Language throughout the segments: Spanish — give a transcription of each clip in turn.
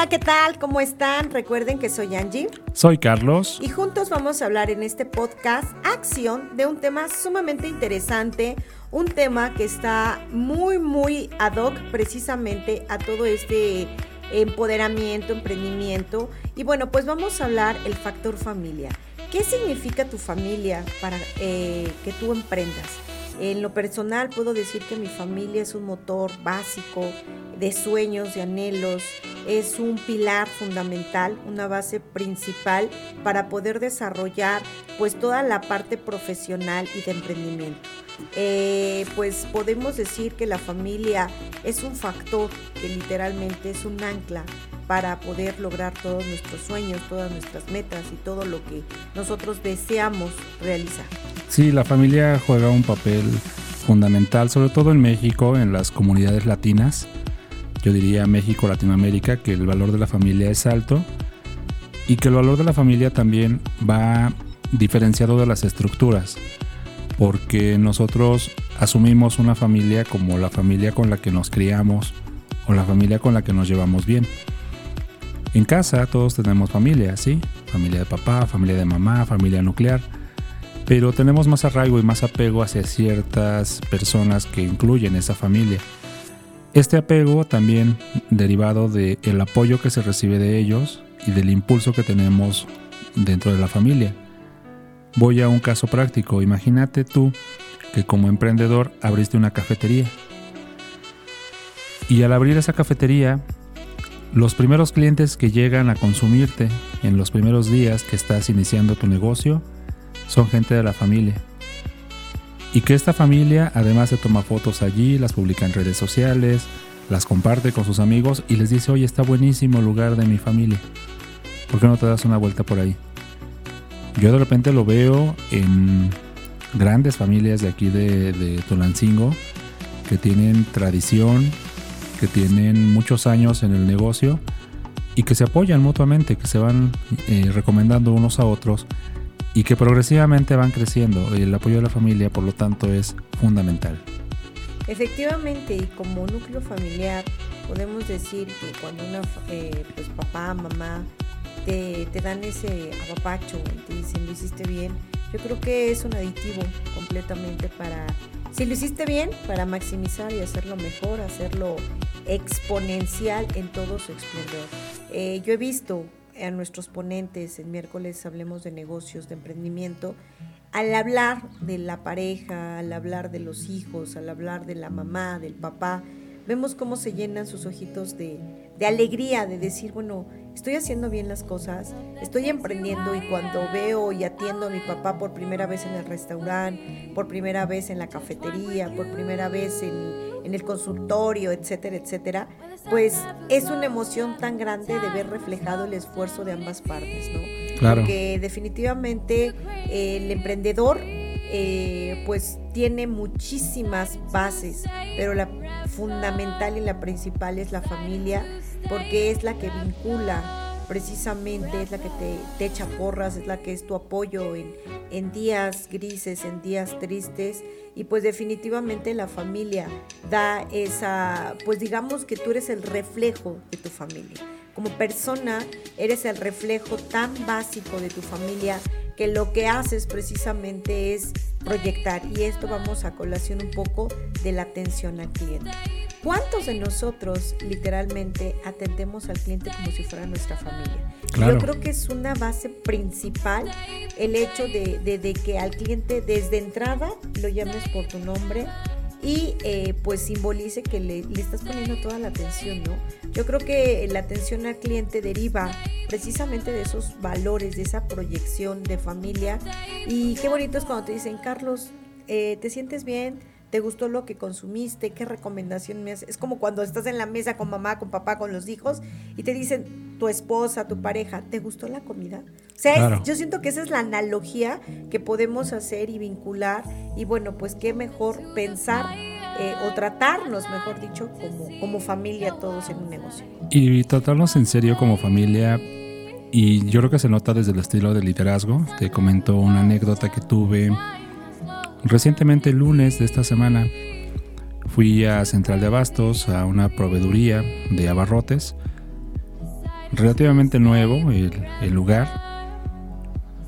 Hola, ¿qué tal? ¿Cómo están? Recuerden que soy Angie. Soy Carlos. Y juntos vamos a hablar en este podcast Acción de un tema sumamente interesante, un tema que está muy, muy ad hoc precisamente a todo este empoderamiento, emprendimiento. Y bueno, pues vamos a hablar el factor familia. ¿Qué significa tu familia para eh, que tú emprendas? En lo personal puedo decir que mi familia es un motor básico de sueños, de anhelos, es un pilar fundamental, una base principal para poder desarrollar pues toda la parte profesional y de emprendimiento. Eh, pues podemos decir que la familia es un factor que literalmente es un ancla para poder lograr todos nuestros sueños, todas nuestras metas y todo lo que nosotros deseamos realizar. Sí, la familia juega un papel fundamental, sobre todo en México, en las comunidades latinas. Yo diría México, Latinoamérica, que el valor de la familia es alto y que el valor de la familia también va diferenciado de las estructuras, porque nosotros asumimos una familia como la familia con la que nos criamos o la familia con la que nos llevamos bien. En casa todos tenemos familia, ¿sí? Familia de papá, familia de mamá, familia nuclear pero tenemos más arraigo y más apego hacia ciertas personas que incluyen esa familia. Este apego también derivado del el apoyo que se recibe de ellos y del impulso que tenemos dentro de la familia. Voy a un caso práctico. Imagínate tú que como emprendedor abriste una cafetería. Y al abrir esa cafetería, los primeros clientes que llegan a consumirte en los primeros días que estás iniciando tu negocio son gente de la familia. Y que esta familia además se toma fotos allí, las publica en redes sociales, las comparte con sus amigos y les dice, oye, está buenísimo el lugar de mi familia. ¿Por qué no te das una vuelta por ahí? Yo de repente lo veo en grandes familias de aquí de, de Tulancingo que tienen tradición, que tienen muchos años en el negocio y que se apoyan mutuamente, que se van eh, recomendando unos a otros y que progresivamente van creciendo. El apoyo de la familia, por lo tanto, es fundamental. Efectivamente, y como núcleo familiar, podemos decir que cuando una, eh, pues papá, mamá, te, te, dan ese apapacho y te dicen lo hiciste bien, yo creo que es un aditivo completamente para, si lo hiciste bien, para maximizar y hacerlo mejor, hacerlo exponencial en todo su esplendor. Eh, yo he visto a nuestros ponentes en miércoles Hablemos de negocios, de emprendimiento, al hablar de la pareja, al hablar de los hijos, al hablar de la mamá, del papá, vemos cómo se llenan sus ojitos de, de alegría, de decir, bueno, estoy haciendo bien las cosas, estoy emprendiendo y cuando veo y atiendo a mi papá por primera vez en el restaurante, por primera vez en la cafetería, por primera vez en, en el consultorio, etcétera, etcétera, pues es una emoción tan grande de ver reflejado el esfuerzo de ambas partes, ¿no? Claro. Porque definitivamente eh, el emprendedor eh, pues tiene muchísimas bases, pero la fundamental y la principal es la familia, porque es la que vincula precisamente es la que te, te, echa porras, es la que es tu apoyo en, en días grises, en días tristes. Y pues definitivamente la familia da esa, pues digamos que tú eres el reflejo de tu familia. Como persona eres el reflejo tan básico de tu familia que lo que haces precisamente es proyectar. Y esto vamos a colación un poco de la atención al cliente. ¿Cuántos de nosotros literalmente atendemos al cliente como si fuera nuestra familia? Claro. Yo creo que es una base principal el hecho de, de, de que al cliente desde entrada lo llames por tu nombre y eh, pues simbolice que le, le, estás poniendo toda la atención, ¿no? Yo creo que la atención al cliente deriva precisamente de esos valores, de esa proyección de familia y qué bonito es cuando te dicen, Carlos, eh, ¿te sientes bien? ¿Te gustó lo que consumiste? ¿Qué recomendación me haces? Es como cuando estás en la mesa con mamá, con papá, con los hijos y te dicen tu esposa, tu pareja, ¿te gustó la comida? O sea, yo siento que esa es la analogía que podemos hacer y vincular y bueno, pues qué mejor pensar eh, o tratarnos, mejor dicho, como, como familia todos en un negocio. Y tratarnos en serio como familia y yo creo que se nota desde el estilo de liderazgo. Te comento una anécdota que tuve recientemente el lunes de esta semana. Fui a Central de Abastos, a una proveeduría de abarrotes. Relativamente nuevo el, lugar,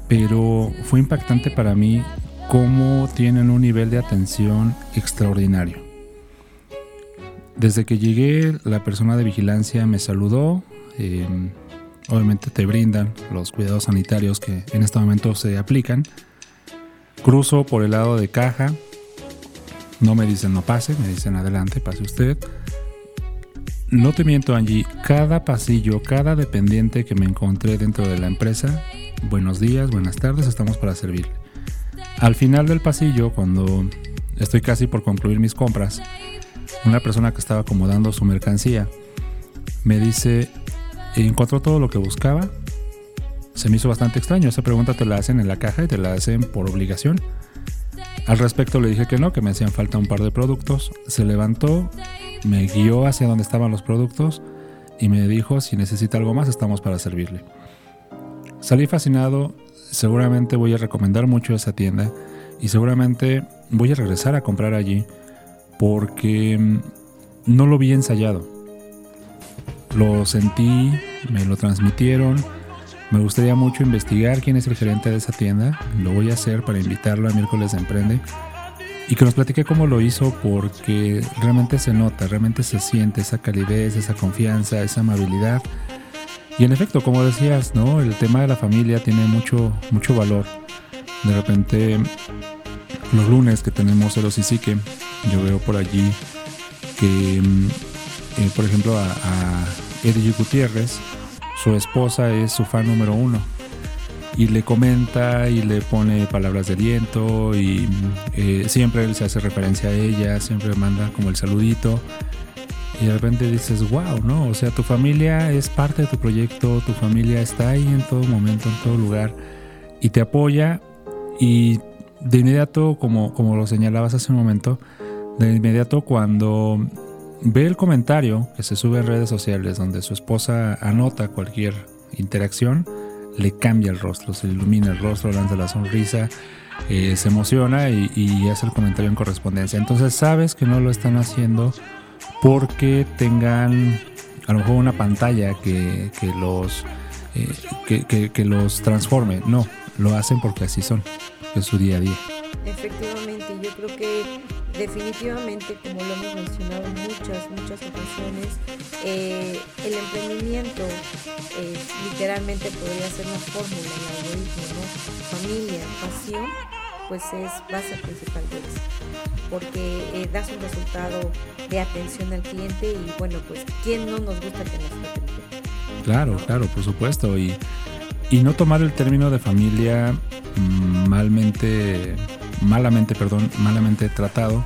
pero fue impactante para mí cómo tienen un nivel de atención extraordinario. Desde que llegué, la persona de vigilancia me saludó. Eh, obviamente te brindan los cuidados sanitarios que en este momento se aplican. Cruzo por el lado de caja. No me dicen no pase, me dicen adelante, pase usted. No te miento, Angie, cada pasillo, cada dependiente que me encontré dentro de la empresa, buenos días, buenas tardes, estamos para servir. Al final del pasillo, cuando estoy casi por concluir mis compras, una persona que estaba acomodando su mercancía me dice, encontró todo lo que buscaba. Se me hizo bastante extraño. Esa pregunta te la hacen en la caja y te la hacen por obligación. Al respecto le dije que no, que me hacían falta un par de productos. Se levantó, me guió hacia donde estaban los productos y me dijo si necesita algo más estamos para servirle. Salí fascinado, seguramente voy a recomendar mucho esa tienda y seguramente voy a regresar a comprar allí porque mm, no lo vi ensayado. Lo sentí, me lo transmitieron. Me gustaría mucho investigar quién es el gerente de esa tienda. Lo voy a hacer para invitarlo a miércoles de Emprende. Y que nos platique cómo lo hizo porque realmente se nota, realmente se siente esa calidez, esa confianza, esa amabilidad. Y en efecto, como decías, ¿no? El tema de la familia tiene mucho, mucho valor. De repente, los lunes que tenemos Eros y yo veo por allí que mm, eh, por ejemplo, a, a Eddie Gutiérrez, su esposa es su fan número uno. Y le comenta y le pone palabras de aliento y eh, siempre él se hace referencia a ella, siempre manda como el saludito. Y de repente dices, wow, ¿no? O sea, tu familia es parte de tu proyecto, tu familia está ahí en todo momento, en todo lugar y te apoya y de inmediato, como, como lo señalabas hace un momento, de inmediato cuando Ve el comentario que se sube en redes sociales donde su esposa anota cualquier interacción, le cambia el rostro, se ilumina el rostro, lanza la sonrisa, eh, se emociona y, hace el comentario en correspondencia. Entonces sabes que no lo están haciendo porque tengan a lo mejor una pantalla que, los, eh, que, los transforme. No, lo hacen porque así son, es su día a día. Efectivamente, yo creo que definitivamente, como lo hemos mencionado en muchas, muchas ocasiones, eh, el emprendimiento eh, literalmente podría ser una fórmula, el algoritmo, ¿no? Familia, pasión, pues es base principal de eso, porque eh, das un resultado de atención al cliente y bueno, pues ¿quién no nos gusta que nos atención? Claro, claro, por supuesto, y, y no tomar el término de familia mm, malmente malamente, perdón, malamente tratado,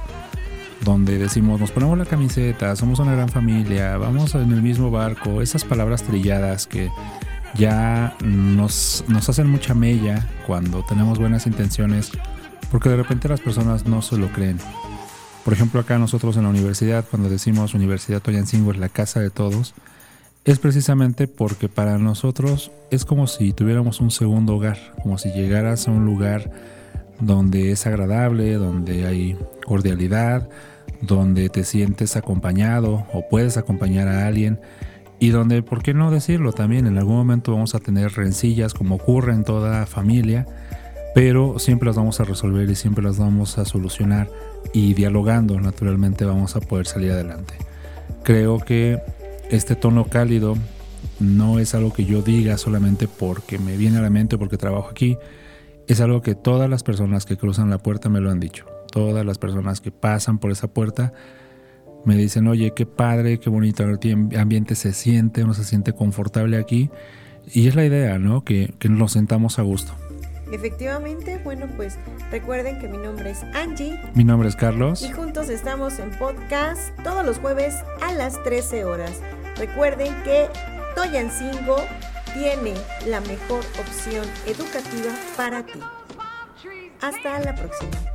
donde decimos, nos ponemos la camiseta, somos una gran familia, vamos en el mismo barco, esas palabras trilladas que ya nos, nos hacen mucha mella cuando tenemos buenas intenciones, porque de repente las personas no se lo creen. Por ejemplo, acá nosotros en la universidad, cuando decimos Universidad Toyancingo es la casa de todos, es precisamente porque para nosotros es como si tuviéramos un segundo hogar, como si llegaras a un lugar donde es agradable, donde hay cordialidad, donde te sientes acompañado o puedes acompañar a alguien y donde, ¿por qué no decirlo? También en algún momento vamos a tener rencillas como ocurre en toda familia, pero siempre las vamos a resolver y siempre las vamos a solucionar y dialogando naturalmente vamos a poder salir adelante. Creo que este tono cálido no es algo que yo diga solamente porque me viene a la mente porque trabajo aquí, es algo que todas las personas que cruzan la puerta me lo han dicho. Todas las personas que pasan por esa puerta me dicen, oye, qué padre, qué bonito ambiente se siente, uno se siente confortable aquí. Y es la idea, ¿no? Que, que nos sentamos a gusto. Efectivamente, bueno, pues recuerden que mi nombre es Angie. Mi nombre es Carlos. Y juntos estamos en podcast todos los jueves a las 13 horas. Recuerden que Toyancingo tiene la mejor opción educativa para ti. Hasta la próxima.